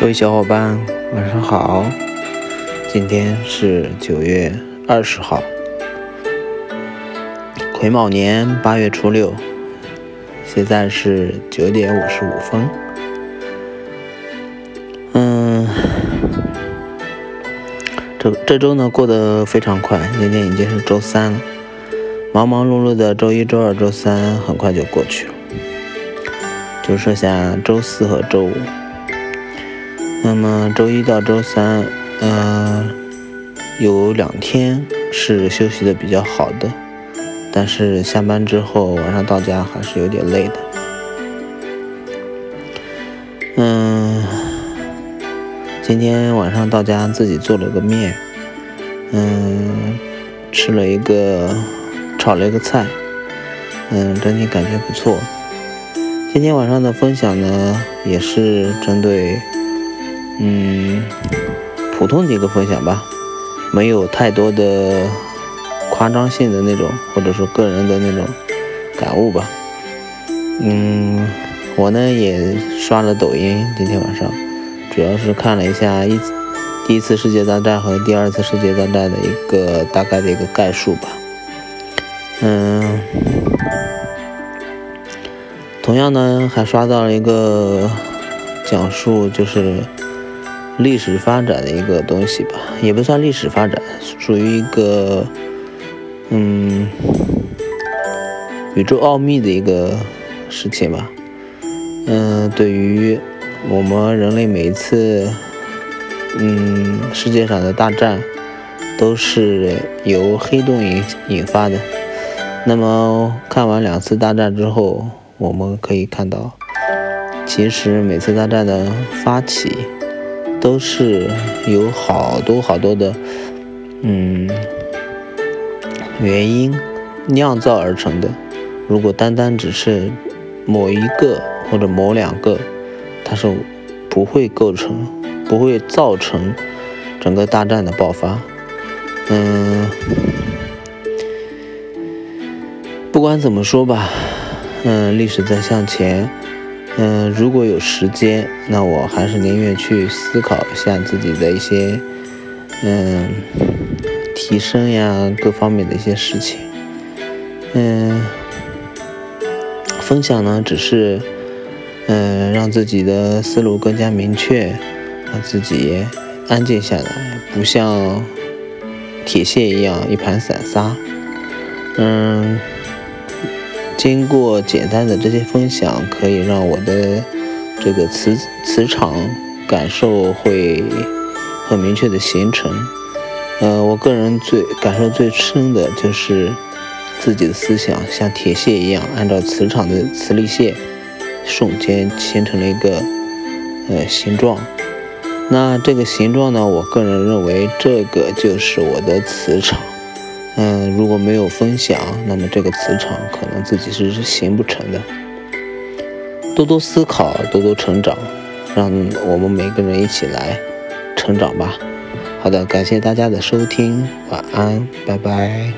各位小伙伴，晚上好！今天是九月二十号，癸卯年八月初六，现在是九点五十五分。嗯，这这周呢过得非常快，今天已经是周三了，忙忙碌碌的周一、周二、周三很快就过去了，就剩下周四和周五。那么周一到周三，嗯，有两天是休息的比较好的，但是下班之后晚上到家还是有点累的。嗯，今天晚上到家自己做了个面，嗯，吃了一个炒了一个菜，嗯，整体感觉不错。今天晚上的分享呢，也是针对。嗯，普通的一个分享吧，没有太多的夸张性的那种，或者说个人的那种感悟吧。嗯，我呢也刷了抖音，今天晚上主要是看了一下一第一次世界大战和第二次世界大战的一个大概的一个概述吧。嗯，同样呢还刷到了一个讲述，就是。历史发展的一个东西吧，也不算历史发展，属于一个嗯宇宙奥秘的一个事情吧。嗯，对于我们人类每一次嗯世界上的大战，都是由黑洞引引发的。那么看完两次大战之后，我们可以看到，其实每次大战的发起。都是有好多好多的，嗯，原因酿造而成的。如果单单只是某一个或者某两个，它是不会构成、不会造成整个大战的爆发。嗯，不管怎么说吧，嗯，历史在向前。嗯，如果有时间，那我还是宁愿去思考一下自己的一些，嗯，提升呀，各方面的一些事情。嗯，分享呢，只是，嗯，让自己的思路更加明确，让自己安静下来，不像铁蟹一样一盘散沙。嗯。经过简单的这些分享，可以让我的这个磁磁场感受会很明确的形成。呃，我个人最感受最深的就是自己的思想像铁屑一样，按照磁场的磁力线，瞬间形成了一个呃形状。那这个形状呢，我个人认为这个就是我的磁场。嗯，如果没有分享，那么这个磁场可能自己是形不成的。多多思考，多多成长，让我们每个人一起来成长吧。好的，感谢大家的收听，晚安，拜拜。